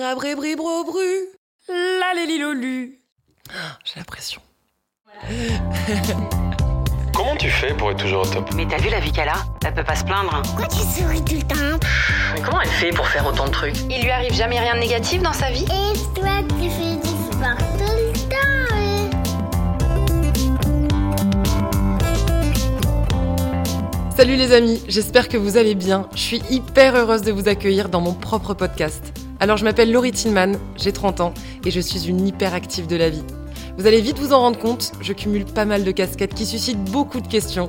Rabribribro-bru, la lélilolu. J'ai la pression. Comment tu fais pour être toujours au top Mais t'as vu la vie qu'elle a? Elle peut pas se plaindre. hein. Pourquoi tu souris tout le temps? Mais comment elle fait pour faire autant de trucs? Il lui arrive jamais rien de négatif dans sa vie? Et toi, tu fais du sport tout le temps hein. Salut les amis, j'espère que vous allez bien. Je suis hyper heureuse de vous accueillir dans mon propre podcast. Alors je m'appelle Laurie Tillman, j'ai 30 ans et je suis une hyperactive de la vie. Vous allez vite vous en rendre compte, je cumule pas mal de casquettes qui suscitent beaucoup de questions.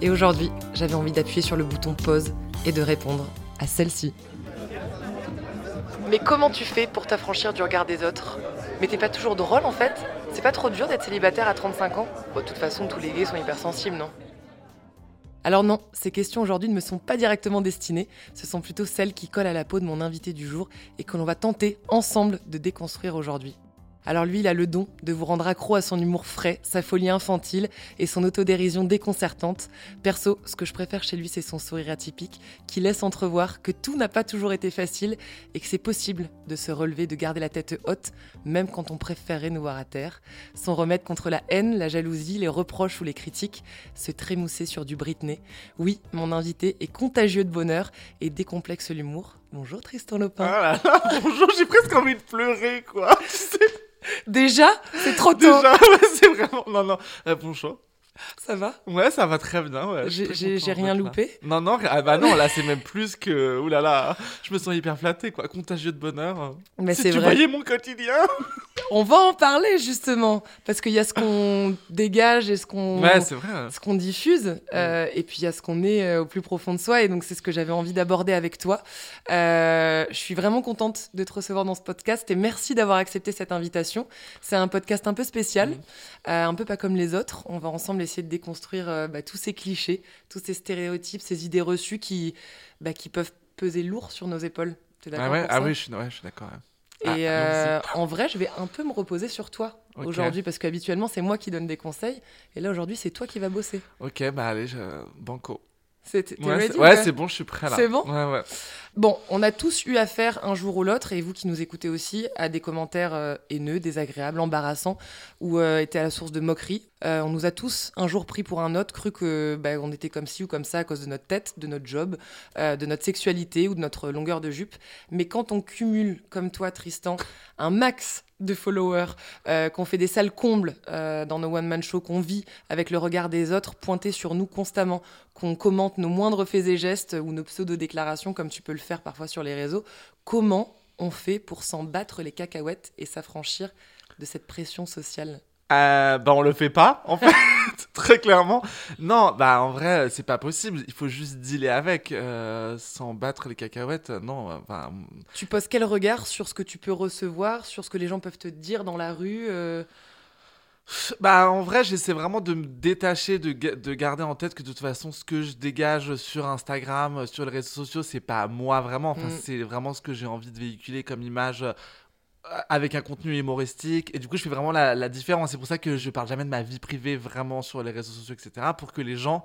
Et aujourd'hui, j'avais envie d'appuyer sur le bouton pause et de répondre à celle-ci. Mais comment tu fais pour t'affranchir du regard des autres? Mais t'es pas toujours drôle en fait? C'est pas trop dur d'être célibataire à 35 ans? De toute façon, tous les gays sont hypersensibles, non? Alors non, ces questions aujourd'hui ne me sont pas directement destinées, ce sont plutôt celles qui collent à la peau de mon invité du jour et que l'on va tenter ensemble de déconstruire aujourd'hui. Alors lui, il a le don de vous rendre accro à son humour frais, sa folie infantile et son autodérision déconcertante. Perso, ce que je préfère chez lui, c'est son sourire atypique, qui laisse entrevoir que tout n'a pas toujours été facile et que c'est possible de se relever, de garder la tête haute, même quand on préférerait nous voir à terre. Son remède contre la haine, la jalousie, les reproches ou les critiques, se trémousser sur du Britney. Oui, mon invité est contagieux de bonheur et décomplexe l'humour. Bonjour Tristan Lopin. Ah là là, bonjour, j'ai presque envie de pleurer, quoi. Tu sais, Déjà C'est trop tôt. déjà, c'est vraiment. Non, non, euh, bonjour. Ça va Ouais, ça va très bien, ouais. J'ai- rien là. loupé Non, non, ah bah non, là, c'est même plus que. Ouh là là, je me sens hyper flatté, quoi. Contagieux de bonheur. Mais si c'est tu vrai. voyais mon quotidien. On va en parler justement, parce qu'il y a ce qu'on dégage et ce qu'on Ouais, ce qu'on diffuse, euh, et puis il y a ce qu'on est euh, au plus profond de soi, et donc c'est ce que j'avais envie d'aborder avec toi. Euh, je suis vraiment contente de te recevoir dans ce podcast, et merci d'avoir accepté cette invitation. C'est un podcast un peu spécial, euh, un peu pas comme les autres. On va ensemble essayer de déconstruire euh, bah, tous ces clichés, tous ces stéréotypes, ces idées reçues qui, bah, qui peuvent peser lourd sur nos épaules. T'es d'accord Ah ouais, pour ah oui, je suis, ouais, je suis d'accord. ouais. Et Ah, euh, en vrai, je vais un peu me reposer sur toi aujourd'hui parce qu'habituellement, c'est moi qui donne des conseils. Et là, aujourd'hui, c'est toi qui vas bosser. Ok, bah allez, je... banco. C'est- T'es Ouais, c'est ouais, bon, je suis prêt là. C'est bon Ouais, ouais. Bon, on a tous eu affaire un jour ou l'autre, et vous qui nous écoutez aussi, à des commentaires euh, haineux, désagréables, embarrassants, ou euh, étaient à la source de moqueries. Euh, on nous a tous un jour pris pour un autre, cru que bah, on était comme ci ou comme ça à cause de notre tête, de notre job, de notre sexualité ou de notre longueur de jupe. Mais quand on cumule, comme toi Tristan, un max de followers, euh, qu'on fait des sales combles euh, dans nos one-man shows, qu'on vit avec le regard des autres pointé sur nous constamment, qu'on commente nos moindres faits et gestes ou nos pseudo-déclarations comme tu peux le faire parfois sur les réseaux, comment on fait pour s'en battre les cacahuètes et s'affranchir de cette pression sociale? Euh, bah on le fait pas en fait très clairement. Non bah en vrai c'est pas possible. Il faut juste dealer avec euh, sans battre les cacahuètes. Non enfin Tu poses quel regard sur ce que tu peux recevoir, sur ce que les gens peuvent te dire dans la rue euh, bah en vrai j'essaie vraiment de me détacher de, de garder en tête que de toute façon ce que je dégage sur Instagram sur les réseaux sociaux c'est pas moi vraiment. Enfin Mm. c'est vraiment ce que j'ai envie de véhiculer comme image euh, avec un contenu humoristique et du coup je fais vraiment la, la différence. C'est pour ça que je parle jamais de ma vie privée vraiment sur les réseaux sociaux etc pour que les gens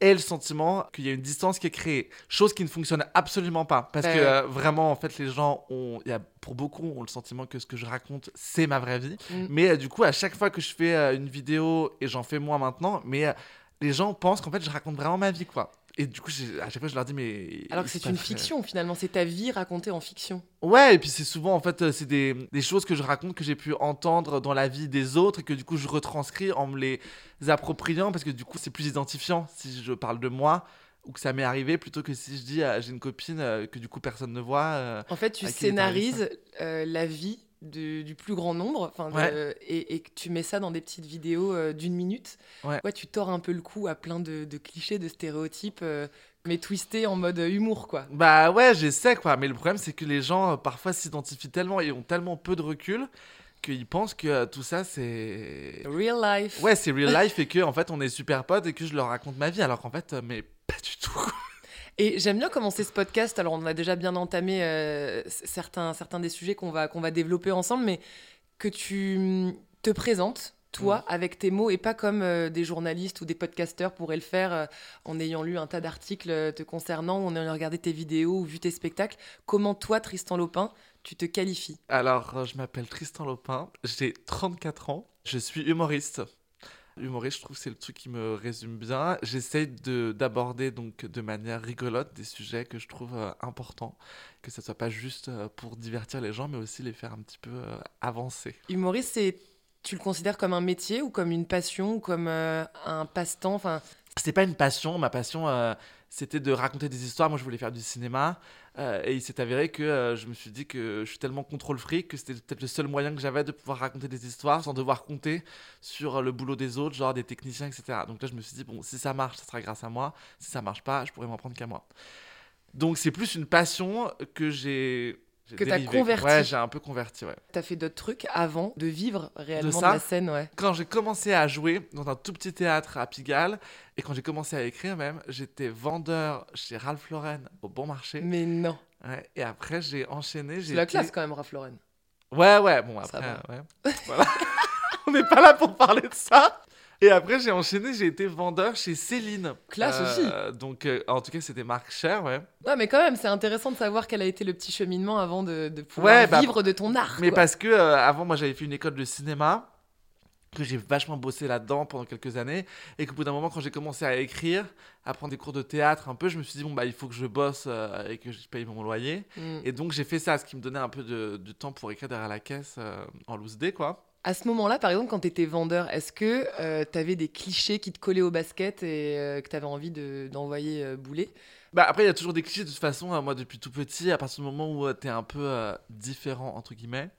aient le sentiment qu'il y a une distance qui est créée. Chose qui ne fonctionne absolument pas. Parce Ouais, que euh, vraiment en fait les gens ont il y a pour beaucoup ont le sentiment que ce que je raconte c'est ma vraie vie. Mm. mais euh, du coup à chaque fois que je fais euh, une vidéo et j'en fais moins maintenant mais les gens pensent qu'en fait je raconte vraiment ma vie quoi et du coup à chaque fois je leur dis mais Alors que c'est une fiction finalement, c'est ta vie racontée en fiction. Ouais, et puis c'est souvent en fait euh, c'est des, des choses que je raconte que j'ai pu entendre dans la vie des autres et que du coup je retranscris en me les appropriant parce que du coup c'est plus identifiant si je parle de moi ou que ça m'est arrivé plutôt que si je dis euh, j'ai une copine euh, que du coup personne ne voit. euh, En fait, tu scénarises euh, la vie du, du plus grand nombre enfin, Ouais. et, et que tu mets ça dans des petites vidéos euh, d'une minute. Ouais. tu tords un peu le cou à plein de, de clichés, de stéréotypes, euh, mais twistés en mode humour, quoi. Bah ouais, j'essaie quoi, mais le problème c'est que les gens euh, parfois s'identifient tellement et ont tellement peu de recul qu'ils pensent que euh, tout ça c'est Real life. ouais c'est real life et que en fait on est super potes et que je leur raconte ma vie alors qu'en fait euh, mais pas du tout. Et j'aime bien commencer ce podcast. Alors, on a déjà bien entamé euh, certains, certains des sujets qu'on va, qu'on va développer ensemble, mais que tu mm, te présentes, toi, avec tes mots, et pas comme euh, des journalistes ou des podcasteurs pourraient le faire euh, en ayant lu un tas d'articles euh, te concernant, ou en ayant regardé tes vidéos ou vu tes spectacles. Comment toi, Tristan Lopin, tu te qualifies? Alors, je m'appelle Tristan Lopin, j'ai 34 ans, je suis humoriste. Humoriste, je trouve que c'est le truc qui me résume bien. J'essaye de- d'aborder donc de manière rigolote des sujets que je trouve euh, importants, que ça soit pas juste euh, pour divertir les gens, mais aussi les faire un petit peu euh, avancer. Humoriste, c'est tu le considères comme un métier ou comme une passion ou comme euh, un passe-temps? Enfin, C'était pas une passion, ma passion euh, c'était de raconter des histoires. Moi je voulais faire du cinéma euh, et il s'est avéré que euh, je me suis dit que je suis tellement contrôle fric que c'était peut-être le seul moyen que j'avais de pouvoir raconter des histoires sans devoir compter sur euh, le boulot des autres, genre des techniciens, etc. Donc là je me suis dit, bon, si ça marche, ça sera grâce à moi. Si ça marche pas, je pourrais m'en prendre qu'à moi. Donc c'est plus une passion que j'ai. Que t'as converti. Ouais, j'ai un peu converti, ouais. t'as fait d'autres trucs avant de vivre réellement de, ça la scène, ouais. quand j'ai commencé à jouer dans un tout petit théâtre à Pigalle et quand j'ai commencé à écrire même, j'étais vendeur chez Ralph Lauren au bon marché. Mais non. Ouais, et après j'ai enchaîné. C'est la été- classe quand même, Raph Lauren. Ouais, ouais, bon Ça après, va. ouais. Voilà. On n'est pas là pour parler de ça. Et après j'ai enchaîné, j'ai été vendeur chez Céline. Classe Euh, Donc euh, en tout cas c'était Marc Cher, ouais. Ouais, mais quand même, c'est intéressant de savoir quel a été le petit cheminement avant de, de pouvoir Ouais, bah, vivre de ton art. Mais quoi. parce que euh, avant, moi, j'avais fait une école de cinéma que j'ai vachement bossé là-dedans pendant quelques années et qu'au bout d'un moment quand j'ai commencé à écrire à prendre des cours de théâtre un peu je me suis dit bon bah il faut que je bosse euh, et que je paye mon loyer Mm. et donc j'ai fait ça ce qui me donnait un peu de, de temps pour écrire derrière la caisse euh, en loose day quoi À ce moment-là, par exemple, quand tu étais vendeur, est-ce que tu avais des clichés qui te collaient au basket et euh, que tu avais envie de- d'envoyer euh, bouler? Bah après il y a toujours des clichés de toute façon euh, moi depuis tout petit à partir du moment où tu t'es un peu euh, différent entre guillemets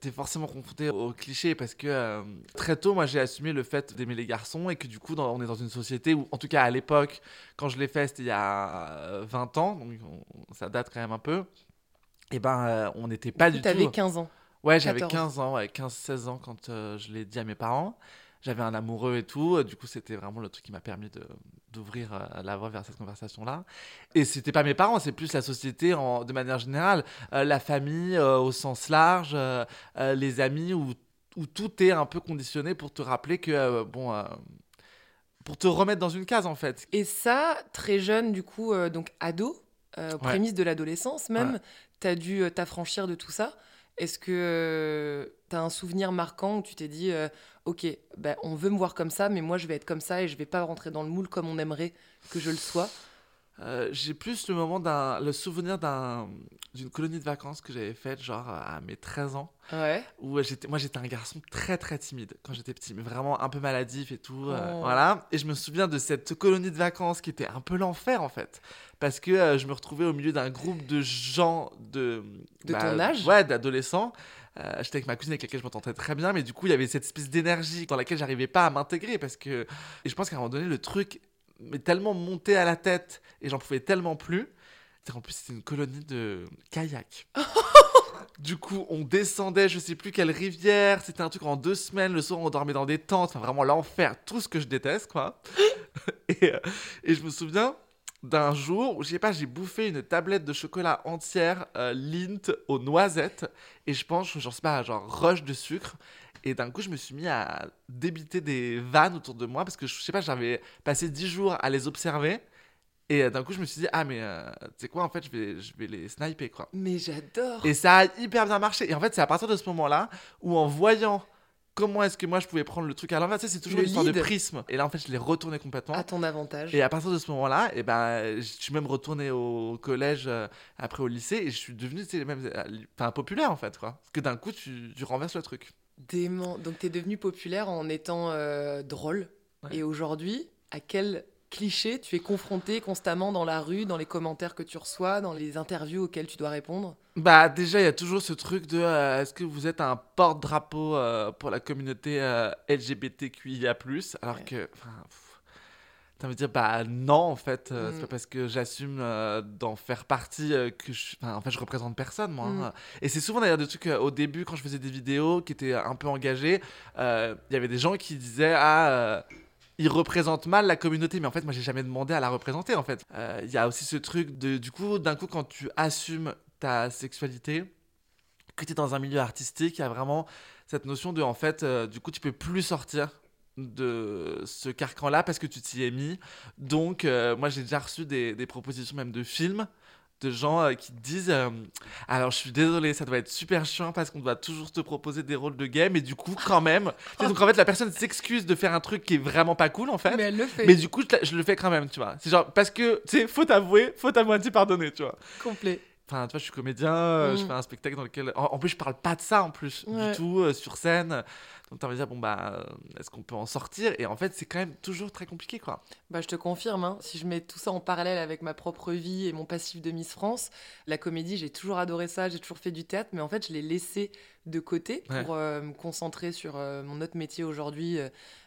t'es forcément confronté aux clichés parce que euh, très tôt moi j'ai assumé le fait d'aimer les garçons et que du coup dans- on est dans une société où en tout cas à l'époque quand je l'ai fait c'était il y a euh, 20 ans donc on- ça date quand même un peu et ben euh, on n'était pas du Tu avais tout 15 ans. Ouais j'avais 14. 15 ans ouais 15-16 ans quand euh, je l'ai dit à mes parents j'avais un amoureux et tout euh, du coup c'était vraiment le truc qui m'a permis de d'ouvrir euh, la voie vers cette conversation là et c'était pas mes parents, c'est plus la société en, de manière générale, Euh, la famille au sens large, les amis, où, où tout est un peu conditionné pour te rappeler que, bon, pour te remettre dans une case en fait. Et ça, très jeune, du coup, euh, donc ado, euh, Ouais. prémices de l'adolescence même, Ouais. tu as dû t'affranchir de tout ça. Est-ce que tu as un souvenir marquant où tu t'es dit, euh, ok, bah, on veut me voir comme ça, mais moi je vais être comme ça et je vais pas rentrer dans le moule comme on aimerait que je le sois? Euh, J'ai plus le moment d'un, le souvenir d'un, d'une colonie de vacances que j'avais faite genre à mes 13 ans. Ouais. où j'étais, moi j'étais un garçon très très timide quand j'étais petit, mais vraiment un peu maladif et tout, euh, Oh. voilà. Et je me souviens de cette colonie de vacances qui était un peu l'enfer en fait, parce que euh, je me retrouvais au milieu d'un groupe de gens de De ton âge? ouais, d'adolescents. Euh, j'étais avec ma cousine avec laquelle je m'entendais très bien, mais du coup il y avait cette espèce d'énergie dans laquelle j'arrivais pas à m'intégrer parce que et je pense qu'à un moment donné le truc m'est tellement monté à la tête et j'en pouvais tellement plus. Qu'en plus c'était une colonie de kayak. Du coup, on descendait, je sais plus quelle rivière. C'était un truc en deux semaines. Le soir, on dormait dans des tentes. Enfin, vraiment l'enfer. Tout ce que je déteste, quoi. et, euh, et je me souviens d'un jour où, je sais pas, j'ai bouffé une tablette de chocolat entière, euh, Lint aux noisettes. Et je pense, genre, sais pas, genre rush de sucre. Et d'un coup, je me suis mis à débiter des vannes autour de moi parce que, je sais pas, j'avais passé dix jours à les observer. Et d'un coup, je me suis dit, ah, mais euh, tu sais quoi, en fait, je vais, je vais les sniper, quoi. Mais j'adore. Et ça a hyper bien marché. Et en fait, c'est à partir de ce moment-là où, en voyant comment est-ce que moi je pouvais prendre le truc à l'envers, tu sais, c'est toujours Le une histoire de prisme. Et là, en fait, je l'ai retourné complètement. À ton avantage. Et à partir de ce moment-là, et ben, je suis même retourné au collège, euh, après au lycée, et je suis devenu tu sais, même, euh, enfin, populaire en fait. Quoi. Parce que d'un coup, tu, tu renverses le truc. Dément. Donc, tu es devenu populaire en étant euh, drôle. Ouais. Et aujourd'hui, à quel cliché tu es confronté constamment dans la rue, dans les commentaires que tu reçois, dans les interviews auxquelles tu dois répondre? Bah, déjà, il y a toujours ce truc de euh, est-ce que vous êtes un porte-drapeau euh, pour la communauté LGBTQIA, alors Ouais. que. enfin, pff, T'as envie de dire, bah non, en fait, euh, c'est Mm. pas parce que j'assume euh, d'en faire partie euh, que je. Enfin, en fait, je représente personne, moi. Mm. hein. Et c'est souvent d'ailleurs des trucs au début, quand je faisais des vidéos qui étaient un peu engagées, il y avait des gens qui disaient, ah. il représente mal la communauté, mais en fait, moi, j'ai jamais demandé à la représenter, en fait. Il y a aussi ce truc de, du coup, d'un coup, quand tu assumes ta sexualité, que tu es dans un milieu artistique, il y a vraiment cette notion de, en fait, du coup, tu peux plus sortir de ce carcan-là parce que tu t'y es mis. Donc, euh, moi, j'ai déjà reçu des, des propositions même de films de gens euh, qui disent euh, alors je suis désolé ça doit être super chiant parce qu'on doit toujours te proposer des rôles de gay mais du coup quand même Tu sais, donc en fait la personne s'excuse de faire un truc qui est vraiment pas cool en fait Mais elle le fait. mais du coup je, je le fais quand même tu vois c'est genre parce que tu sais faut t'avouer faut moitié pardonner tu vois complet. Enfin, tu vois, je suis comédien, euh, je Mm. fais un spectacle dans lequel. En, en plus, je parle pas de ça en plus, Ouais. du tout, euh, sur scène. Donc, t'as envie de dire, bon, bah, euh, est-ce qu'on peut en sortir? Et en fait, c'est quand même toujours très compliqué, quoi. Bah, je te confirme, hein, si je mets tout ça en parallèle avec ma propre vie et mon passif de Miss France, la comédie, j'ai toujours adoré ça, j'ai toujours fait du théâtre, mais en fait, je l'ai laissé de côté Ouais. pour euh, me concentrer sur mon autre métier aujourd'hui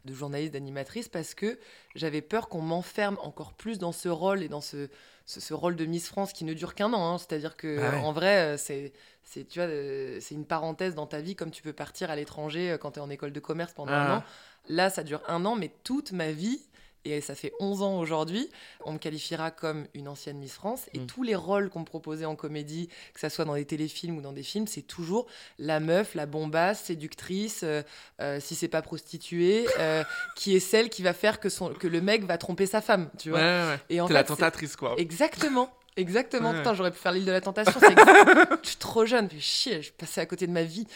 de journaliste, d'animatrice, parce que j'avais peur qu'on m'enferme encore plus dans ce rôle et dans ce, ce, ce rôle de Miss France qui ne dure qu'un an. hein. C'est-à-dire que Ah ouais. en vrai, euh, c'est c'est tu vois, euh, c'est une parenthèse dans ta vie, comme tu peux partir à l'étranger euh, quand tu es en école de commerce pendant un Ah. an. Là, ça dure un an, mais toute ma vie, et ça fait 11 ans aujourd'hui, on me qualifiera comme une ancienne Miss France. Et Mm. tous les rôles qu'on me proposait en comédie, que ça soit dans des téléfilms ou dans des films, c'est toujours la meuf, la bombasse, séductrice, euh, euh, si c'est pas prostituée, euh, qui est celle qui va faire que, son, que le mec va tromper sa femme, tu vois. ouais, ouais. Et en T'es fait, la tentatrice, quoi. Exactement. Exactement. Putain, j'aurais pu faire l'île de la tentation. c'est ex- je suis trop jeune. Puis chier, je suis passée à côté de ma vie.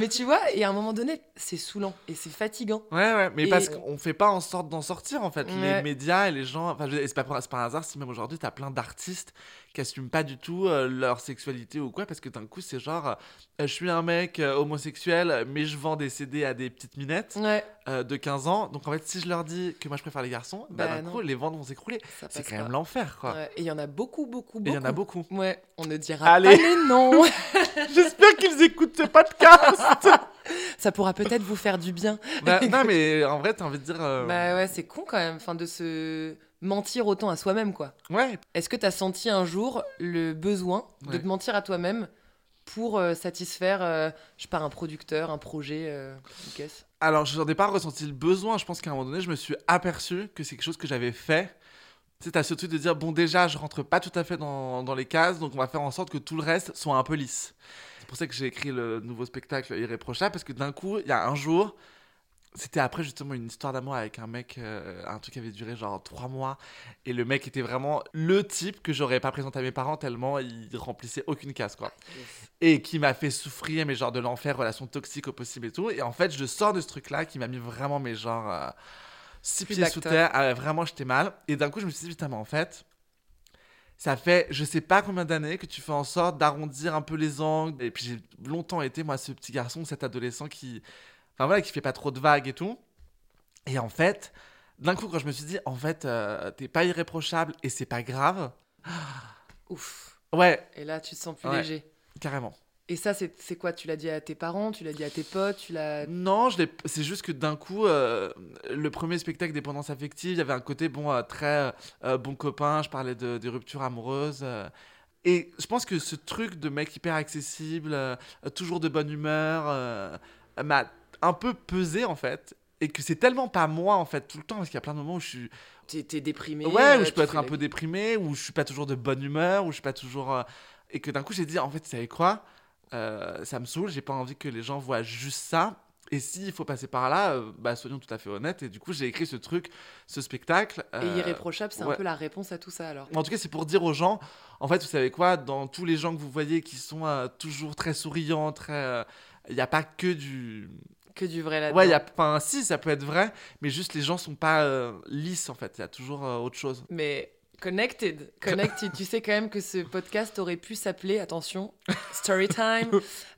Mais tu vois, et à un moment donné, c'est saoulant et c'est fatigant. Ouais, ouais, mais Et- parce qu'on fait pas en sorte d'en sortir, en fait. Ouais. Les médias et les gens. Enfin, c'est pas, pas un hasard si même aujourd'hui, t'as plein d'artistes qui assument pas du tout euh, leur sexualité ou quoi, parce que d'un coup, c'est genre, euh, je suis un mec euh, homosexuel, mais je vends des CD à des petites minettes Ouais, euh, de 15 ans. Donc, en fait, si je leur dis que moi, je préfère les garçons, bah, Bah, d'un coup, les ventes vont s'écrouler. C'est quand pas. même l'enfer, quoi. Ouais, Et il y en a beaucoup, beaucoup, beaucoup. il y en a beaucoup. Ouais, on ne dira Allez. pas les noms. J'espère qu'ils écoutent ce podcast. ça pourra peut-être vous faire du bien. Bah, non, mais en vrai, t'as envie de dire. euh, Bah ouais, c'est con quand même, enfin, de se mentir autant à soi-même, quoi. Ouais, Est-ce que tu as senti un jour le besoin de te mentir à toi-même pour euh, satisfaire, euh, je sais un producteur, un projet, euh, une caisse? Alors, je n'en ai pas ressenti le besoin. Je pense qu'à un moment donné, je me suis aperçu que c'est quelque chose que j'avais fait. Sais, t'as ce truc de dire, bon, déjà, je rentre pas tout à fait dans, dans les cases, donc on va faire en sorte que tout le reste soit un peu lisse. C'est pour ça que j'ai écrit le nouveau spectacle Irréprochable, parce que d'un coup, il y a un jour, c'était après justement une histoire d'amour avec un mec, euh, un truc qui avait duré genre trois mois, et le mec était vraiment le type que j'aurais pas présenté à mes parents tellement il remplissait aucune case, quoi et qui m'a fait souffrir, mais genre de l'enfer, relation toxique au possible et tout. Et en fait, je sors de ce truc-là qui m'a mis vraiment, mes genre, euh, six pieds sous terre. Ah vraiment, j'étais mal. Et d'un coup, je me suis dit, putain, mais en fait, ça fait je sais pas combien d'années que tu fais en sorte d'arrondir un peu les angles. Et puis j'ai longtemps été, moi, ce petit garçon, cet adolescent qui. Enfin voilà, qui fait pas trop de vagues et tout. Et en fait, d'un coup, quand je me suis dit, en fait, euh, t'es pas irréprochable et c'est pas grave. Ouf. Ouais, Et là, tu te sens plus Ouais. léger. carrément. Et ça, c'est quoi? Tu l'as dit à tes parents Tu l'as dit à tes potes Tu l'as. Non, je l'ai- c'est juste que d'un coup, euh, le premier spectacle Dépendance affective, il y avait un côté bon, euh, très euh, bon copain, je parlais de, des ruptures amoureuses. et je pense que ce truc de mec hyper accessible, toujours de bonne humeur, m'a un peu pesé en fait. Et que c'est tellement pas moi en fait tout le temps, parce qu'il y a plein de moments où je suis. T'es déprimé Ouais, euh, où je tu peux être un peu déprimé, où je suis pas toujours de bonne humeur, où je suis pas toujours. euh, Et que d'un coup, j'ai dit, en fait, vous savez quoi Euh, Ça me saoule, j'ai pas envie que les gens voient juste ça. Et s'il faut passer par là, euh, bah, soyons tout à fait honnêtes. Et du coup, j'ai écrit ce truc, ce spectacle. Et euh, irréprochable, c'est ouais. un peu la réponse à tout ça alors. En tout cas, c'est pour dire aux gens, en fait, vous savez quoi, dans tous les gens que vous voyez qui sont euh, toujours très souriants, très. Il n'y a pas que du. Que du vrai là-dedans. Ouais, y a. Enfin, si, ça peut être vrai, mais juste les gens sont pas euh, lisses, en fait. Il y a toujours euh, autre chose. Mais connected, connected. tu sais quand même que ce podcast aurait pu s'appeler, attention, Story Time,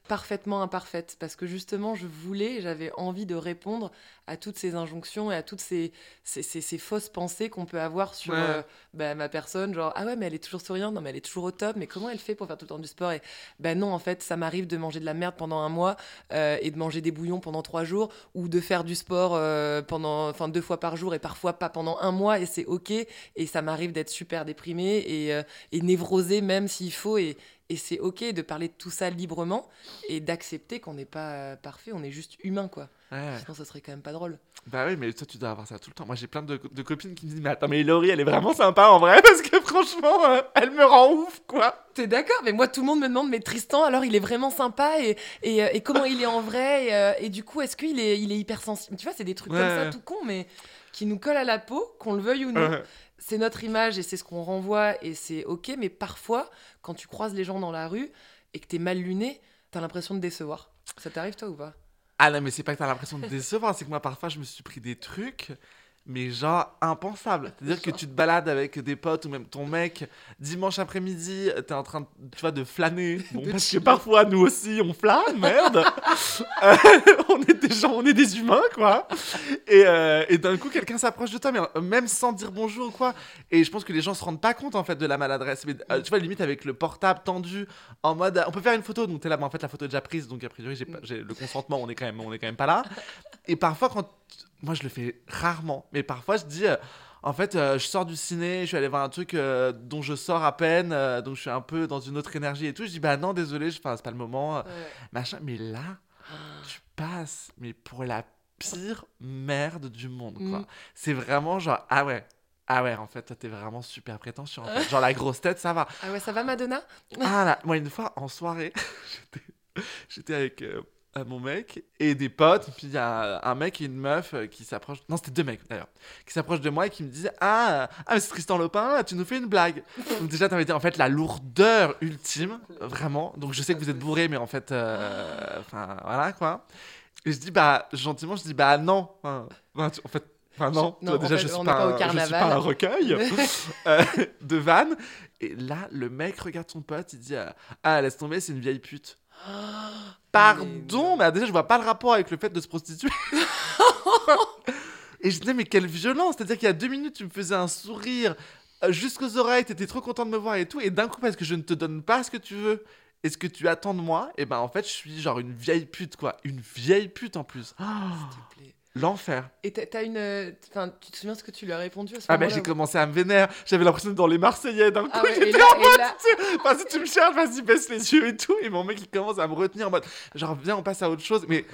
parfaitement imparfaite, parce que justement, je voulais, j'avais envie de répondre à toutes ces injonctions et à toutes ces, ces, ces- ces fausses pensées qu'on peut avoir sur Ouais. euh, bah, ma personne, genre ah ouais mais elle est toujours souriante, non mais elle est toujours au top, mais comment elle fait pour faire tout le temps du sport? Et ben non, en fait, ça m'arrive de manger de la merde pendant un mois euh, et de manger des bouillons pendant trois jours, ou de faire du sport euh, pendant, enfin deux fois par jour et parfois pas pendant un mois, et c'est ok. Et ça m'arrive d'être super déprimée et, et névrosée même s'il faut. Et, et c'est ok de parler de tout ça librement et d'accepter qu'on n'est pas euh, parfait, on est juste humain quoi. Ouais. Sinon ça serait quand même pas drôle. Bah oui, mais toi, tu dois avoir ça tout le temps. Moi, j'ai plein de, de copines qui me disent Mais attends, mais Laurie, elle est vraiment sympa en vrai, parce que franchement, euh, elle me rend ouf, quoi. T'es d'accord? Mais moi tout le monde me demande mais Tristan alors il est vraiment sympa et, et, euh, et comment il est en vrai et, et du coup est-ce qu'il est, il est hypersensible Tu vois c'est des trucs Ouais, comme ça tout con mais qui nous collent à la peau, qu'on le veuille ou non. Ouais. c'est notre image et c'est ce qu'on renvoie et c'est ok, mais parfois, quand tu croises les gens dans la rue et que t'es mal luné, t'as l'impression de décevoir. Ça t'arrive toi ou pas? Ah non, mais c'est pas que t'as l'impression de décevoir, c'est que moi parfois je me suis pris des trucs, mais genre impensables. C'est-à-dire que tu te balades avec des potes ou même ton mec, dimanche après-midi, t'es en train, tu vois, de flâner. Bon, De parce que parfois nous aussi on flâne, merde. Euh, on est des gens, on est des humains, quoi. Et, euh, et d'un coup, quelqu'un s'approche de toi, mais euh, même sans dire bonjour ou quoi. Et je pense que les gens se rendent pas compte en fait de la maladresse. Mais euh, tu vois, limite avec le portable tendu, en mode, on peut faire une photo, donc t'es là, mais en fait la photo est déjà prise, donc a priori j'ai le consentement, on est quand même, on est quand même pas là. Et parfois quand, moi je le fais rarement, mais parfois je dis. euh, en fait, euh, je sors du ciné, je suis allé voir un truc euh, dont je sors à peine, donc je suis un peu dans une autre énergie et tout. Je dis, bah non, désolé, je- enfin, c'est pas le moment, machin. Mais là, tu passes, mais pour la pire merde du monde, quoi. Mm. C'est vraiment genre, ah ouais, ah ouais, en fait, toi, t'es vraiment super prétentieux, en fait. Genre, la grosse tête, ça va. Ah ouais, ça va Madonna? Ah là, moi, une fois, en soirée, j'étais- j'étais avec euh, euh, mon mec et des potes, puis il y a un mec et une meuf euh, qui s'approchent, non, c'était deux mecs, d'ailleurs, qui s'approchent de moi et qui me disaient, ah, ah c'est Tristan Lopin, tu nous fais une blague. Donc déjà, t'avais dit, en fait, la lourdeur ultime, vraiment. Donc je sais que vous êtes bourré, mais en fait, euh, enfin, voilà, quoi. Et je dis, bah, gentiment, je dis, bah non. Enfin, tu- en fait, enfin non. Non, toi, déjà, fait, je suis on pas, pas au un- je suis pas un recueil euh, de vannes. Et là, le mec regarde son pote, il dit, euh, ah, laisse tomber, c'est une vieille pute. Pardon, mais déjà, je vois pas le rapport avec le fait de se prostituer. Et je disais, mais quelle violence! C'est-à-dire qu'il y a deux minutes, tu me faisais un sourire euh, jusqu'aux oreilles, t'étais trop content de me voir et tout, et d'un coup, parce que je ne te donne pas ce que tu veux et ce que tu attends de moi, et ben en fait, je suis genre une vieille pute, quoi. Une vieille pute en plus. Oh, S'il te plaît. L'enfer. Et t'as- t'as une. Enfin, tu te souviens ce que tu lui as répondu à ce Ah, ben j'ai commencé à me vénère. J'avais l'impression d'être dans les Marseillais d'un coup. Ah ouais, et j'étais en mode, là- si tu me cherches, vas-y, baisse les yeux et tout. Et mon mec, il commence à me retenir en mode, genre, viens, on passe à autre chose. Mais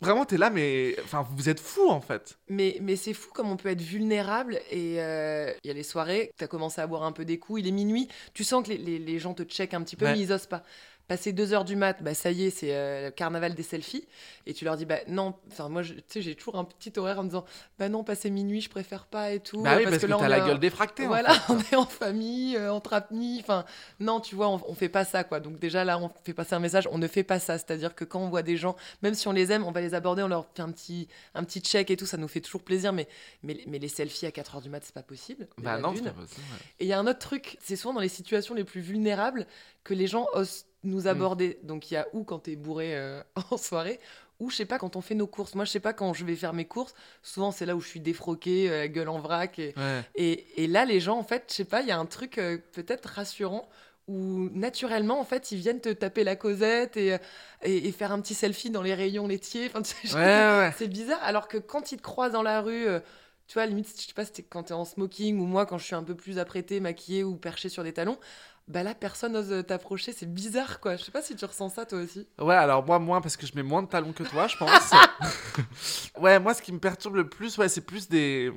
vraiment, t'es là, mais enfin, vous êtes fous en fait. Mais, mais c'est fou comme on peut être vulnérable et euh, il y a les soirées, tu as commencé à boire un peu des coups, il est minuit, tu sens que les, les- les gens te checkent un petit peu Ouais. mais ils osent pas. Passer deux heures du mat, bah ça y est, c'est euh, le carnaval des selfies. Et tu leur dis, bah non, enfin moi, tu sais, j'ai toujours un petit horaire en me disant, bah non, passer minuit, je préfère pas et tout. bah oui, parce, que, là, t'as on la gueule défractée. en Voilà, fait. on est en famille, euh, entre amis. Enfin, non, tu vois, on, on fait pas ça, quoi. Donc déjà là, on fait passer un message. On ne fait pas ça. C'est-à-dire que quand on voit des gens, même si on les aime, on va les aborder, on leur fait un petit, un petit check et tout. Ça nous fait toujours plaisir. Mais, mais, mais les selfies à 4 heures du mat, c'est pas possible. Bah non, c'est pas possible. ouais. Et il y a un autre truc, c'est souvent dans les situations les plus vulnérables que les gens osent. Nous aborder. Donc il y a ou quand t'es bourré euh, en soirée, ou je sais pas quand on fait nos courses. Moi je sais pas quand je vais faire mes courses. Souvent c'est là où je suis défroquée, euh, gueule en vrac. Et, Ouais. et, et là les gens en fait, je sais pas, il y a un truc euh, peut-être rassurant où naturellement en fait ils viennent te taper la causette et, et, et faire un petit selfie dans les rayons laitiers. Enfin, tu sais, Ouais, ouais, ouais. c'est bizarre, alors que quand ils te croisent dans la rue, tu vois, limite, je sais pas, c'était quand t'es en smoking ou moi, quand je suis un peu plus apprêtée, maquillée ou perchée sur des talons, bah là, personne n'ose t'approcher, c'est bizarre, quoi. Je sais pas si tu ressens ça, toi aussi. Ouais, alors moi, moins, parce que je mets moins de talons que toi, je pense. ouais, moi, ce qui me perturbe le plus, ouais, c'est plus des.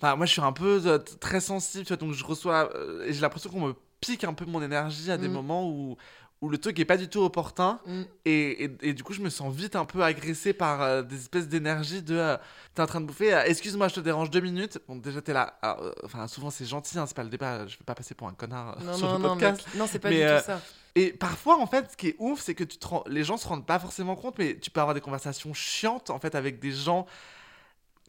Enfin, moi, je suis un peu euh, très sensible, tu vois, donc je reçois. euh, et j'ai l'impression qu'on me pique un peu mon énergie à des Mhm. moments où, où le truc est pas du tout opportun. Mm. Et, et, et du coup, je me sens vite un peu agressé par euh, des espèces d'énergie de. euh, t'es en train de bouffer, euh, excuse-moi, je te dérange deux minutes. Bon, déjà, t'es là. euh, Enfin, souvent, c'est gentil, hein, c'est pas le débat, je vais pas passer pour un connard Non, sur non, le non, podcast. mec. non, c'est pas Mais, du tout ça. Et parfois, en fait, ce qui est ouf, c'est que tu te rends- les gens se rendent pas forcément compte, mais tu peux avoir des conversations chiantes, en fait, avec des gens,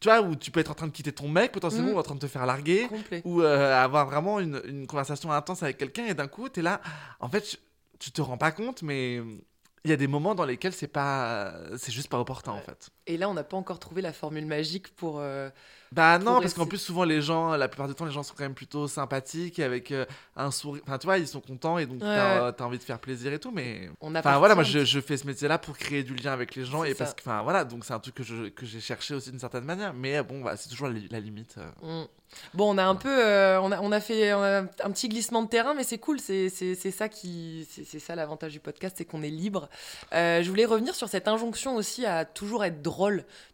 tu vois, où tu peux être en train de quitter ton mec, potentiellement, Mhm. ou en train de te faire larguer, Complet. ou euh, avoir vraiment une, une conversation intense avec quelqu'un, et d'un coup, tu es là, en fait, tu- te rends pas compte, mais il y a des moments dans lesquels c'est pas, c'est juste pas opportun, en fait. Et là, on n'a pas encore trouvé la formule magique pour. euh, Bah non, parce qu'en plus, souvent, les gens, la plupart du temps, les gens sont quand même plutôt sympathiques, avec euh, un sourire, enfin, tu vois, ils sont contents, et donc Ouais, t'as t'as envie de faire plaisir et tout, mais... on Enfin voilà, moi je, je fais ce métier-là pour créer du lien avec les gens et parce que, enfin voilà, donc c'est un truc que j'ai cherché aussi d'une certaine manière, mais euh, bon, bah, c'est toujours la, li- la limite. Mm. Bon, on a un peu, euh, on, a, on a fait on a un petit glissement de terrain, mais c'est cool. C'est ça qui, c'est c'est ça l'avantage du podcast, c'est qu'on est libre. Euh, je voulais revenir sur cette injonction aussi à toujours être drôle.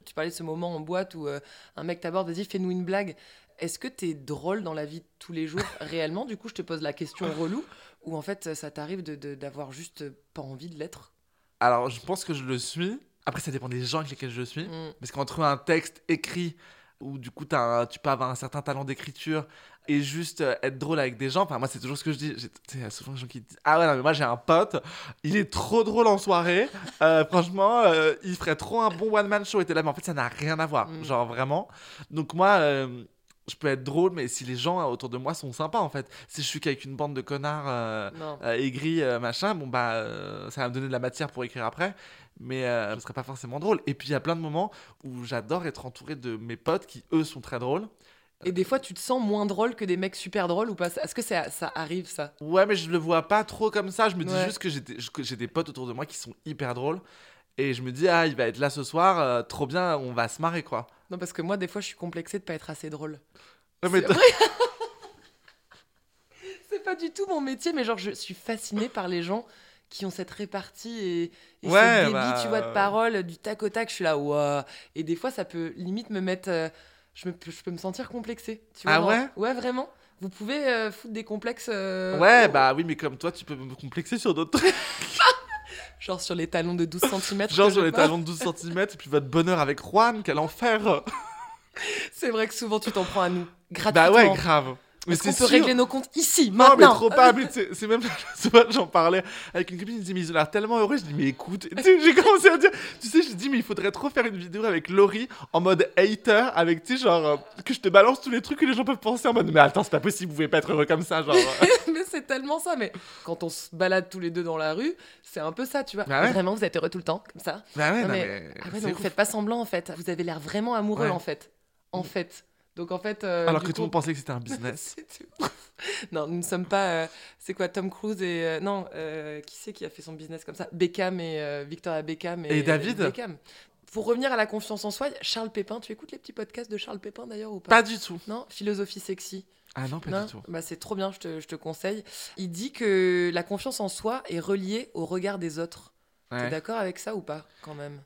Tu parlais de ce moment en boîte où euh, un mec t'aborde, vas-y, fais-nous une blague. Est-ce que t'es drôle dans la vie de tous les jours réellement? Du coup, je te pose la question relou, ou en fait, ça t'arrive de- de- d'avoir juste pas envie de l'être? Alors je pense que je le suis. Après, ça dépend des gens avec lesquels je suis. Mm. Parce qu'entre un texte écrit où du coup un- tu peux avoir un certain talent d'écriture et juste euh, être drôle avec des gens. Enfin, moi, c'est toujours ce que je dis. Il y a souvent des gens qui disent Ah ouais, non, mais moi j'ai un pote, il est trop drôle en soirée. Euh, franchement, euh, il ferait trop un bon one-man show. Et t'es là, mais en fait, ça n'a rien à voir. Mm. Genre vraiment. Donc, moi. je peux être drôle, mais si les gens autour de moi sont sympas, en fait. Si je suis qu'avec une bande de connards aigris, machin, bon, bah, ça va me donner de la matière pour écrire après. Mais euh, ce serait pas forcément drôle. Et puis, il y a plein de moments où j'adore être entouré de mes potes qui, eux, sont très drôles. Et des fois, tu te sens moins drôle que des mecs super drôles ou pas? Est-ce que ça, ça arrive, ça? Ouais, mais je le vois pas trop comme ça. Je me dis Ouais. juste que j'ai des, potes autour de moi qui sont hyper drôles. Et je me dis, ah, il va être là ce soir, euh, trop bien, on va se marrer, quoi. Non, parce que moi, des fois, je suis complexée de pas être assez drôle. Ouais, mais C'est pas du tout mon métier, mais genre, je suis fascinée par les gens qui ont cette répartie et, et Ouais, ce débit, bah, tu vois, de euh. parole, du tac au tac. Je suis là, ouah. Et des fois, ça peut limite me mettre. euh, je, me, je peux me sentir complexée. Tu vois, Ah genre- ouais Ouais, vraiment. Vous pouvez euh, foutre des complexes. euh, Ouais, bah oui, mais comme toi, tu peux me complexer sur d'autres trucs. Genre sur les talons de 12 cm. Genre sur les talons de 12 cm, et puis votre bonheur avec Juan, quel enfer. C'est vrai que souvent, tu t'en prends à nous. Bah Gratuitement. ouais, grave. Mais Est-ce qu'on c'est peut sûr. régler nos comptes ici, Non, mais maintenant trop pas, c'est même matin, j'en parlais avec une copine, me disait, mais ils ont l'air tellement heureux. Je dis, mais écoute, j'ai commencé à dire, tu sais, je dis, mais il faudrait trop faire une vidéo avec Laurie en mode hater, avec, tu sais, genre, que je te balance tous les trucs que les gens peuvent penser en mode, mais attends, c'est pas possible, vous pouvez pas être heureux comme ça, genre. mais c'est tellement ça. Mais quand on se balade tous les deux dans la rue, c'est un peu ça, tu vois. Bah ouais. Vraiment, vous êtes heureux tout le temps, comme ça. bah ouais, Non, mais- mais. Ah ouais, donc vous faites pas semblant en fait. Vous avez l'air vraiment amoureux en fait. En fait. Donc en fait. euh, Alors que coup- tout le monde pensait que c'était un business. Non, nous ne sommes pas. euh, c'est quoi, Tom Cruise et. euh, non, qui c'est qui a fait son business comme ça? Beckham et. Victoria Beckham et. Et David? Beckham. Pour revenir à la confiance en soi, Charles Pépin, tu écoutes les petits podcasts de Charles Pépin d'ailleurs ou pas? Pas du tout. Non? Philosophie sexy. Ah non, pas Non? du tout. bah c'est trop bien, je te, je te conseille. Il dit que la confiance en soi est reliée au regard des autres. T'es Ouais. d'accord avec ça ou pas, quand même?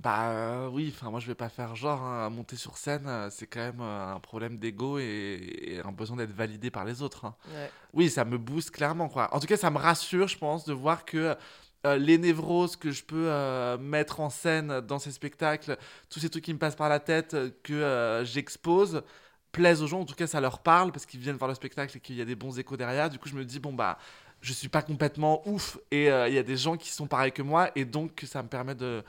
Bah euh, oui, enfin moi je vais pas faire genre hein, monter sur scène, euh, c'est quand même euh, un problème d'ego et, et un besoin d'être validé par les autres. hein. Ouais. Oui, ça me booste clairement quoi. En tout cas, ça me rassure, je pense, de voir que euh, les névroses que je peux euh, mettre en scène dans ces spectacles, tous ces trucs qui me passent par la tête, euh, que euh, j'expose, plaisent aux gens. En tout cas, ça leur parle parce qu'ils viennent voir le spectacle et qu'il y a des bons échos derrière. Du coup, je me dis bon bah je suis pas complètement ouf et euh, il y a des gens qui sont pareils que moi et donc ça me permet de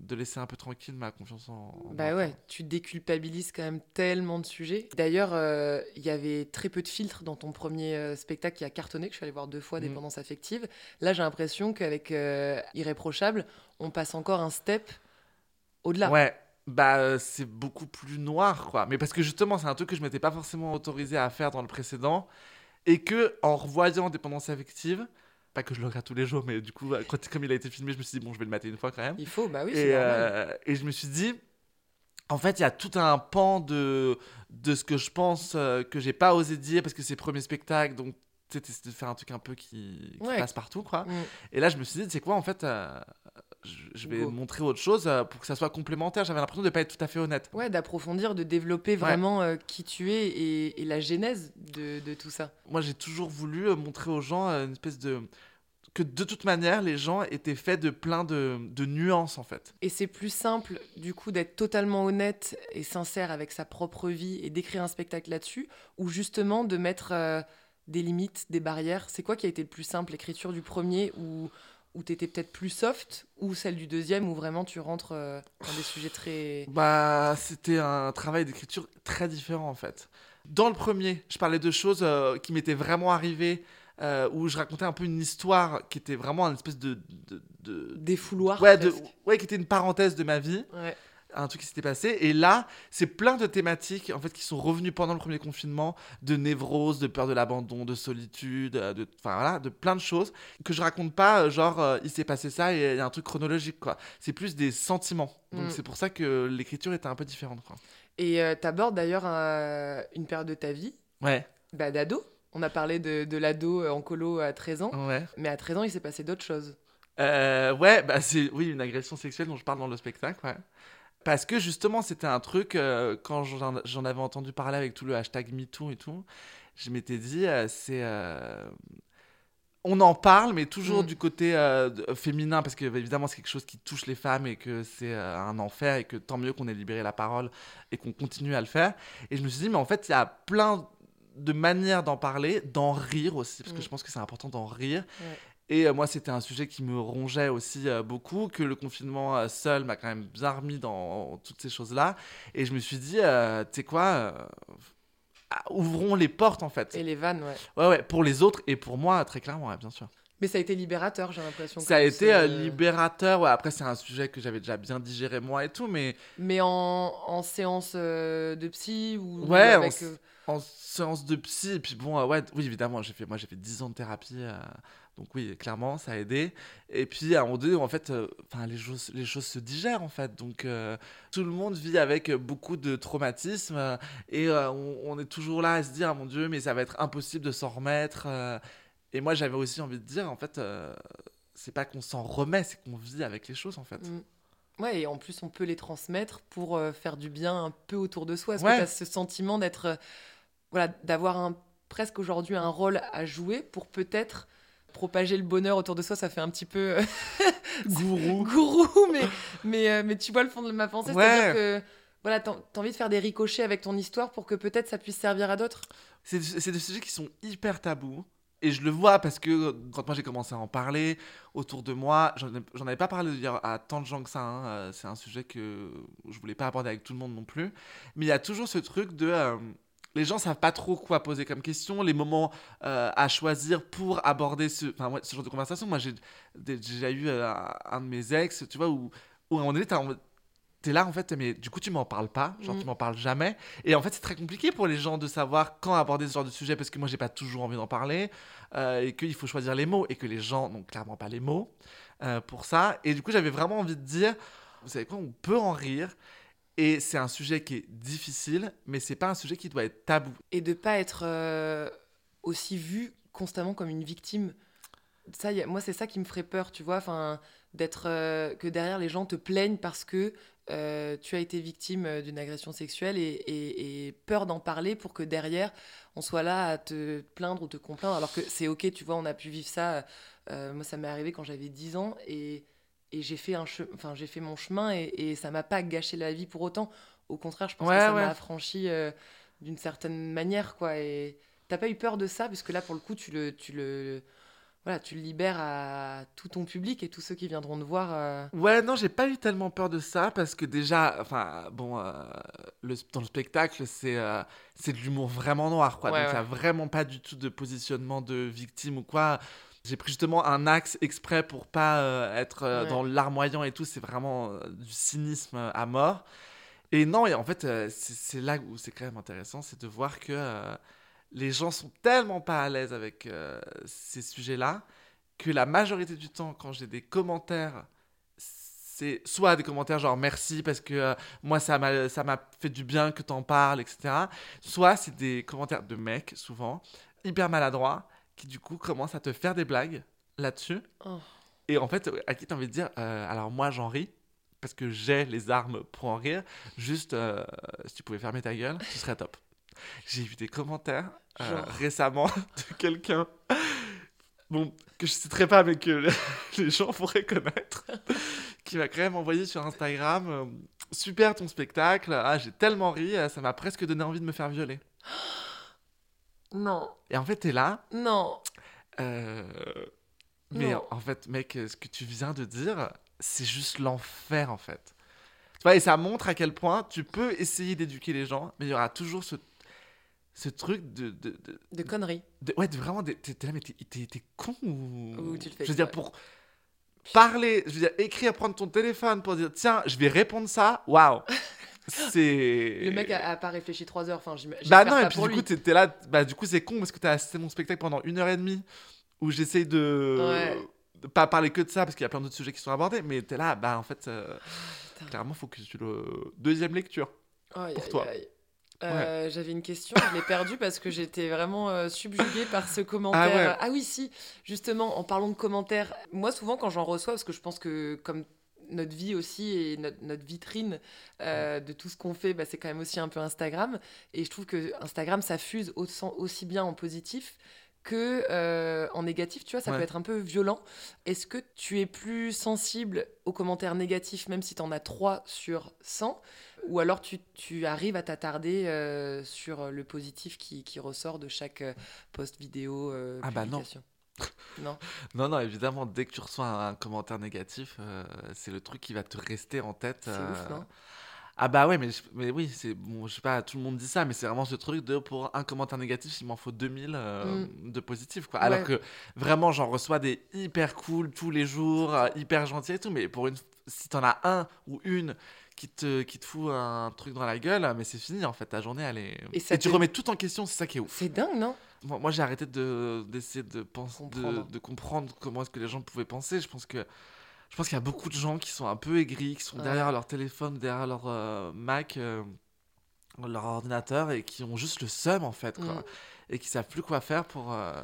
de laisser un peu tranquille ma confiance en. en Bah ouais, tu déculpabilises quand même tellement de sujets. D'ailleurs, euh, il y avait très peu de filtres dans ton premier euh, spectacle qui a cartonné, que je suis allée voir deux fois. Dépendance affective. Là, j'ai l'impression qu'avec euh, Irréprochable, on passe encore un step au-delà. Ouais, bah c'est beaucoup plus noir quoi. Mais parce que justement, c'est un truc que je m'étais pas forcément autorisé à faire dans le précédent et que en revoyant Dépendance affective, pas que je le regarde tous les jours, mais du coup, quand, comme il a été filmé, je me suis dit bon, je vais le mater une fois quand même. Il faut, bah oui, et, euh, et je me suis dit, en fait, il y a tout un pan de, de ce que je pense euh, que j'ai pas osé dire parce que c'est le premier spectacle, donc tu de faire un truc un peu qui, qui Ouais. passe partout quoi. Mm. Et là, je me suis dit, c'est quoi, en fait, euh, je, vais Go. montrer autre chose euh, pour que ça soit complémentaire. J'avais l'impression de pas être tout à fait honnête. Ouais, d'approfondir, de développer vraiment euh, qui tu es et, et la genèse de, de tout ça. Moi, j'ai toujours voulu euh, montrer aux gens une espèce de. que de toute manière, les gens étaient faits de plein de, de nuances, en fait. Et c'est plus simple, du coup, d'être totalement honnête et sincère avec sa propre vie et d'écrire un spectacle là-dessus, ou justement de mettre euh, des limites, des barrières. C'est quoi qui a été le plus simple, l'écriture du premier, ou où tu étais peut-être plus soft, ou celle du deuxième, où vraiment tu rentres euh, dans des sujets très... Bah, c'était un travail d'écriture très différent, en fait. Dans le premier, je parlais de choses euh, qui m'étaient vraiment arrivées. euh, où je racontais un peu une histoire qui était vraiment une espèce de, de, de- Des fouloirs, ouais, de, ouais, qui était une parenthèse de ma vie. Ouais. Un truc qui s'était passé. Et là, c'est plein de thématiques en fait qui sont revenues pendant le premier confinement, de névrose, de peur de l'abandon, de solitude, euh, de, enfin voilà, de plein de choses que je raconte pas. euh, Genre, euh, il s'est passé ça et il y a un truc chronologique quoi. C'est plus des sentiments. Donc Mm. c'est pour ça que l'écriture était un peu différente quoi. Et euh, t'abordes d'ailleurs un- une période de ta vie, Ouais. bah, d'ado. On a parlé de, de l'ado en colo à 13 ans, Ouais. mais à 13 ans, il s'est passé d'autres choses. Euh, ouais, bah c'est oui une agression sexuelle dont je parle dans le spectacle, ouais. Parce que justement, c'était un truc, euh, quand j'en avais entendu parler avec tout le hashtag MeToo et tout, je m'étais dit, euh, c'est. euh, on en parle, mais toujours Mm. du côté féminin, parce que évidemment c'est quelque chose qui touche les femmes et que c'est un enfer et que tant mieux qu'on ait libéré la parole et qu'on continue à le faire. Et je me suis dit, mais en fait, il y a plein de manières d'en parler, d'en rire aussi, parce que Mm. je pense que c'est important d'en rire. Ouais. Et euh, moi, c'était un sujet qui me rongeait aussi euh, beaucoup, que le confinement euh, seul m'a quand même bien remis dans toutes ces choses-là. Et je me suis dit, tu sais quoi, ah, ouvrons les portes en fait. Et les vannes, ouais. Ouais, ouais, pour les autres et pour moi, très clairement, ouais, bien sûr. Mais ça a été libérateur, j'ai l'impression. Ça a été euh, libérateur. Ouais, après, c'est un sujet que j'avais déjà bien digéré moi et tout, mais Mais en, en séance euh, de psy ou Ouais, avec, euh, en séance de psy, et puis bon, euh, ouais, oui, évidemment, j'ai fait, moi, j'ai fait 10 ans de thérapie, euh, donc oui, clairement, ça a aidé. Et puis, à un moment donné, en fait, euh, enfin, les choses, les choses se digèrent, en fait. Donc, tout le monde vit avec beaucoup de traumatisme, et on, on est toujours là à se dire, ah, mon Dieu, mais ça va être impossible de s'en remettre. et moi, j'avais aussi envie de dire, en fait, c'est pas qu'on s'en remet, c'est qu'on vit avec les choses, en fait. Mm. Ouais, et en plus, on peut les transmettre pour euh, faire du bien un peu autour de soi. Est-ce Ouais. que tu as ce sentiment d'être. Voilà, d'avoir un, presque aujourd'hui un rôle à jouer pour peut-être propager le bonheur autour de soi Ça fait un petit peu. euh, Gourou. gourou, mais, mais, euh, mais tu vois le fond de ma pensée. Ouais. C'est-à-dire que. Voilà, t'as t'as envie de faire des ricochets avec ton histoire pour que peut-être ça puisse servir à d'autres? C'est c'est des sujets qui sont hyper tabous. Et je le vois parce que quand moi j'ai commencé à en parler autour de moi, j'en ai- j'en avais pas parlé à tant de gens que ça. hein, euh, C'est un sujet que je voulais pas aborder avec tout le monde non plus. Mais il y a toujours ce truc de. euh, les gens savent pas trop quoi poser comme question, les moments euh, à choisir pour aborder ce, enfin, ouais, ce genre de conversation. Moi j'ai déjà eu euh, un de mes ex, tu vois, où, où à un moment donné, T'es là en fait, mais du coup tu m'en parles pas, genre Mhm. tu m'en parles jamais. Et en fait c'est très compliqué pour les gens de savoir quand aborder ce genre de sujet parce que moi j'ai pas toujours envie d'en parler euh, et qu'il faut choisir les mots et que les gens n'ont clairement pas les mots euh, pour ça. Et du coup j'avais vraiment envie de dire, vous savez quoi, on peut en rire et c'est un sujet qui est difficile, mais c'est pas un sujet qui doit être tabou. et de pas être euh, aussi vu constamment comme une victime. Ça, moi, c'est ça qui me ferait peur, tu vois, enfin, d'être euh, que derrière les gens te plaignent parce que euh, tu as été victime d'une agression sexuelle et, peur d'en parler pour que derrière on soit là à te plaindre ou te complaindre alors que c'est ok, tu vois, on a pu vivre ça. moi, ça m'est arrivé quand j'avais 10 ans et, et j'ai fait un che- enfin j'ai fait mon chemin et, et ça m'a pas gâché la vie pour autant. Au contraire, je pense Ouais, que ça ouais. m'a affranchi euh, d'une certaine manière, quoi. Et t'as pas eu peur de ça, puisque là, pour le coup, tu le, tu le, voilà, tu le libères à tout ton public et tous ceux qui viendront te voir. euh, Ouais, non, j'ai pas eu tellement peur de ça parce que déjà, enfin, bon, euh, le, dans le spectacle, c'est c'est de l'humour vraiment noir, quoi. Ouais, Donc, il y a vraiment pas du tout de positionnement de victime ou quoi. J'ai pris justement un axe exprès pour pas euh, être euh, Ouais. dans l'armoyant et tout. C'est vraiment euh, du cynisme à mort. Et non, et en fait, euh, c'est là où c'est quand même intéressant, c'est de voir que euh, les gens sont tellement pas à l'aise avec euh, ces sujets-là que la majorité du temps, quand j'ai des commentaires, c'est soit des commentaires genre merci parce que euh, moi ça m'a ça m'a fait du bien que t'en parles, etc. Soit c'est des commentaires de mecs, souvent, hyper maladroits, qui du coup commencent à te faire des blagues là-dessus. Oh. Et en fait, à qui t'as envie de dire, euh, alors moi j'en ris, parce que j'ai les armes pour en rire, juste euh, si tu pouvais fermer ta gueule, ce serait top. J'ai eu des commentaires euh, récemment de quelqu'un, bon, que je citerai pas, mais que les gens pourraient connaître, qui m'a quand même envoyé sur Instagram Super ton spectacle, ah, j'ai tellement ri, ça m'a presque donné envie de me faire violer. Non, Et en fait, t'es là, non. euh, mais Non. en fait, mec, ce que tu viens de dire, c'est juste l'enfer en fait. Tu vois, et ça montre à quel point tu peux essayer d'éduquer les gens, mais il y aura toujours ce, ce truc de, de, de- De conneries. de- ouais, de vraiment, t'es là, mais t'es- con ou... Ou tu le fais Je veux dire, pour parler, je veux dire, écrire, prendre ton téléphone pour dire, tiens, je vais répondre ça, waouh C'est... Le mec a, a pas réfléchi trois heures. Enfin, Bah non, et puis du lui. coup, t'étais là, bah du coup, c'est con parce que t'as assisté à mon spectacle pendant une heure et demie où j'essaye de... Ouais. de pas parler que de ça parce qu'il y a plein d'autres sujets qui sont abordés, mais t'es là, bah en fait, euh, Putain. clairement, faut que tu le. Deuxième lecture. Aïe, pour aïe, toi. aïe. Euh, J'avais une question, je l'ai perdue parce que j'étais vraiment euh, subjuguée par ce commentaire. Ah ouais. oui, si, justement, en parlant de commentaires, moi souvent quand j'en reçois, parce que je pense que comme notre vie aussi et notre, notre vitrine euh, de tout ce qu'on fait, bah, c'est quand même aussi un peu Instagram. Et je trouve que Instagram, ça fuse aussi bien en positif que euh, en négatif, tu vois, ça Ouais. peut être un peu violent. Est-ce que tu es plus sensible aux commentaires négatifs, même si tu en as 3 sur 100 Ou alors tu, tu arrives à t'attarder euh, sur le positif qui, qui ressort de chaque post vidéo euh, Ah bah non. Non. Non, non, évidemment, dès que tu reçois un, commentaire négatif, euh, c'est le truc qui va te rester en tête. Euh, ouf, non? Ah bah ouais, mais, mais oui, c'est bon, je sais pas, tout le monde dit ça, mais c'est vraiment ce truc de pour un commentaire négatif, il m'en faut 2000 euh, de positifs, quoi. Alors que vraiment, j'en reçois des hyper cool tous les jours, euh, hyper gentils et tout, mais pour une, si t'en as un ou une qui te, qui te fout un truc dans la gueule, mais c'est fini en fait, ta journée elle est. Et ça tu remets tout en question, c'est ça qui est ouf. C'est dingue, non? Moi, moi, j'ai arrêté de d'essayer de penser, de, Comprendre. de comprendre comment est-ce que les gens pouvaient penser. Je pense que je pense qu'il y a beaucoup de gens qui sont un peu aigris, qui sont Ouais. derrière leur téléphone, derrière leur euh, Mac, euh, leur ordinateur et qui ont juste le seum en fait, quoi. Mm. Et qui savent plus quoi faire pour. euh,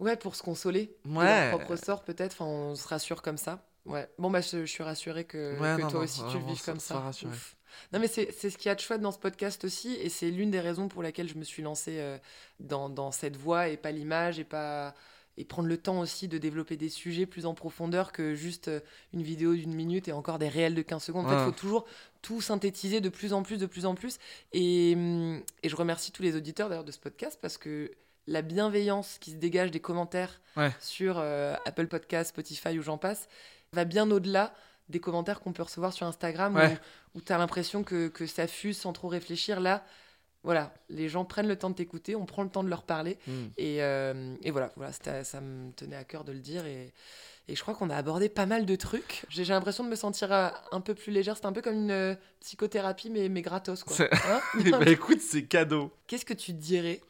Ouais, pour se consoler. de Ouais. leur propre sort, peut-être. Enfin, on se rassure comme ça. Ouais. Bon, bah, je, je suis rassurée que, Ouais, que non, toi non, aussi tu le vives comme ça. rassurée. Ouf. Non, mais c'est ce qu'il y a de chouette dans ce podcast aussi. Et c'est l'une des raisons pour laquelle je me suis lancée euh, dans, dans cette voie et pas l'image et pas. Et prendre le temps aussi de développer des sujets plus en profondeur que juste euh, une vidéo d'une minute et encore des réels de 15 secondes. En fait, il Ouais. faut toujours tout synthétiser de plus en plus, de plus en plus. Et, hum, et je remercie tous les auditeurs d'ailleurs de ce podcast parce que la bienveillance qui se dégage des commentaires Ouais. sur euh, Apple Podcast, Spotify ou j'en passe, va bien au-delà des commentaires qu'on peut recevoir sur Instagram Ouais. où, tu as l'impression que, que ça fuse sans trop réfléchir. Là, voilà, les gens prennent le temps de t'écouter, on prend le temps de leur parler. Mm. Et, euh, et voilà, voilà ça me tenait à cœur de le dire. Et, et je crois qu'on a abordé pas mal de trucs. J'ai l'impression de me sentir euh, un peu plus légère. C'est un peu comme une euh, psychothérapie, mais, mais gratos. Quoi. Hein Eh ben, écoute, c'est cadeau. Qu'est-ce que tu dirais,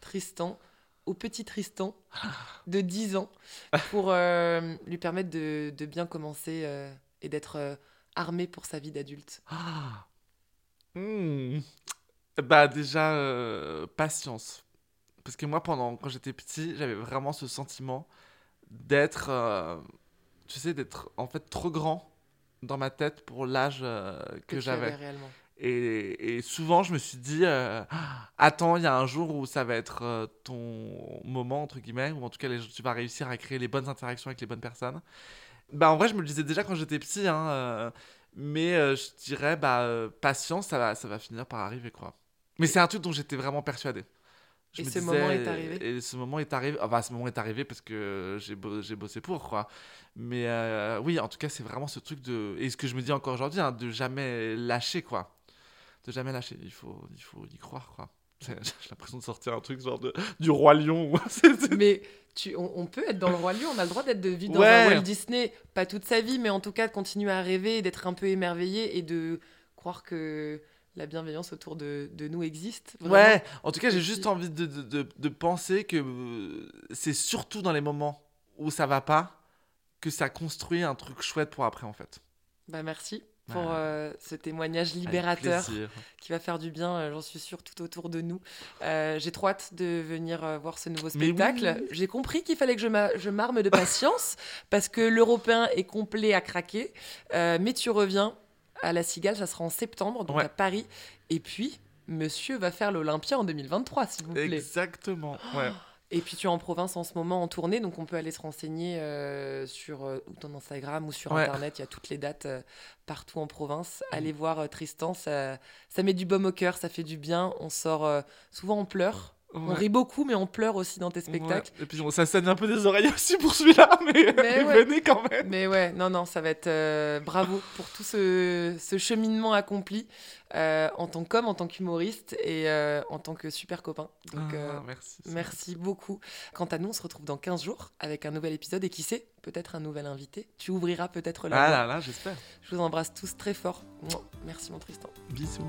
Tristan, au petit Tristan de 10 ans, pour euh, lui permettre de, de bien commencer euh, et d'être euh, armé pour sa vie d'adulte Ah. Hmm. Bah déjà, euh, patience. Parce que moi, pendant quand j'étais petit, j'avais vraiment ce sentiment d'être, euh, tu sais, d'être en fait trop grand dans ma tête pour l'âge que, j'avais. Et, et souvent, je me suis dit, euh, attends, il y a un jour où ça va être euh, ton moment, entre guillemets, ou en tout cas, les- tu vas réussir à créer les bonnes interactions avec les bonnes personnes. Bah, en vrai, je me le disais déjà quand j'étais petit, hein, euh, mais euh, je dirais, bah, euh, patience, ça va, ça va finir par arriver, quoi. Mais c'est un truc dont j'étais vraiment persuadé. Je Et me ce disais, moment est arrivé? Et ce moment est arrivé. Enfin, ce moment est arrivé parce que j'ai bo- j'ai bossé pour, quoi. Mais oui, en tout cas, c'est vraiment ce truc de. Et ce que je me dis encore aujourd'hui, hein, de jamais lâcher, quoi. De jamais lâcher. Il faut, il faut y croire, quoi. J'ai l'impression de sortir un truc genre de, du Roi Lion. Mais tu, on, on peut être dans le roi lion, on a le droit d'être de vivre dans Ouais. un Walt Disney, pas toute sa vie, mais en tout cas de continuer à rêver, d'être un peu émerveillé et de croire que la bienveillance autour de, de nous existe. vraiment. Ouais, en tout cas, j'ai juste envie de, de, de- de penser que euh, c'est surtout dans les moments où ça va pas que ça construit un truc chouette pour après, en fait. Bah merci pour euh, ce témoignage libérateur qui va faire du bien, euh, j'en suis sûre, tout autour de nous. Euh, J'ai trop hâte de venir euh, voir ce nouveau oui. spectacle. J'ai compris qu'il fallait que je m'a- je m'arme de patience parce que l'européen est complet à craquer. Mais tu reviens à la Cigale, ça sera en septembre, donc Ouais. à Paris. Et puis, monsieur va faire l'Olympia en 2023, s'il vous plaît. Exactement. Ouais. Et puis tu es en province en ce moment en tournée, donc on peut aller se renseigner euh, sur euh, ton Instagram ou sur Ouais. Internet. Il y a toutes les dates euh, partout en province. Allez voir Tristan, ça, ça met du baume au cœur, ça fait du bien. On sort souvent on pleure. On rit beaucoup, mais on pleure aussi dans tes spectacles. Ouais. Et puis on- ça saigne un peu des oreilles aussi pour celui-là, mais, Mais ouais. venez quand même. Mais ouais, non, non, ça va être euh, bravo pour tout ce, ce cheminement accompli euh, en tant qu'homme, en tant qu'humoriste et euh, en tant que super copain. Donc, Ah, merci. Merci beaucoup. Quant à nous, on se retrouve dans 15 jours avec un nouvel épisode et qui sait, peut-être un nouvel invité. Tu ouvriras peut-être la Ah là là, j'espère. Je vous embrasse tous très fort. Merci mon Tristan. Bisous.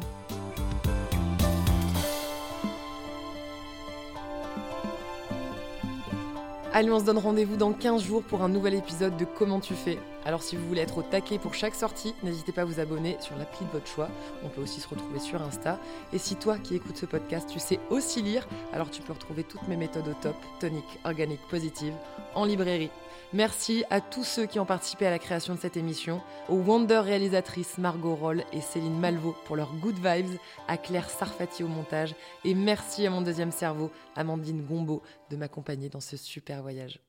Allez, on se donne rendez-vous dans 15 jours pour un nouvel épisode de Comment tu fais. Alors si vous voulez être au taquet pour chaque sortie, n'hésitez pas à vous abonner sur l'appli de votre choix. On peut aussi se retrouver sur Insta. Et si toi qui écoutes ce podcast, tu sais aussi lire, alors tu peux retrouver toutes mes méthodes au top, tonique, organique, positive, en librairie. Merci à tous ceux qui ont participé à la création de cette émission, aux Wonder réalisatrices Margot Roll et Céline Malvaux pour leurs good vibes, à Claire Sarfati au montage, et merci à mon deuxième cerveau, Amandine Gombeau, de m'accompagner dans ce super voyage.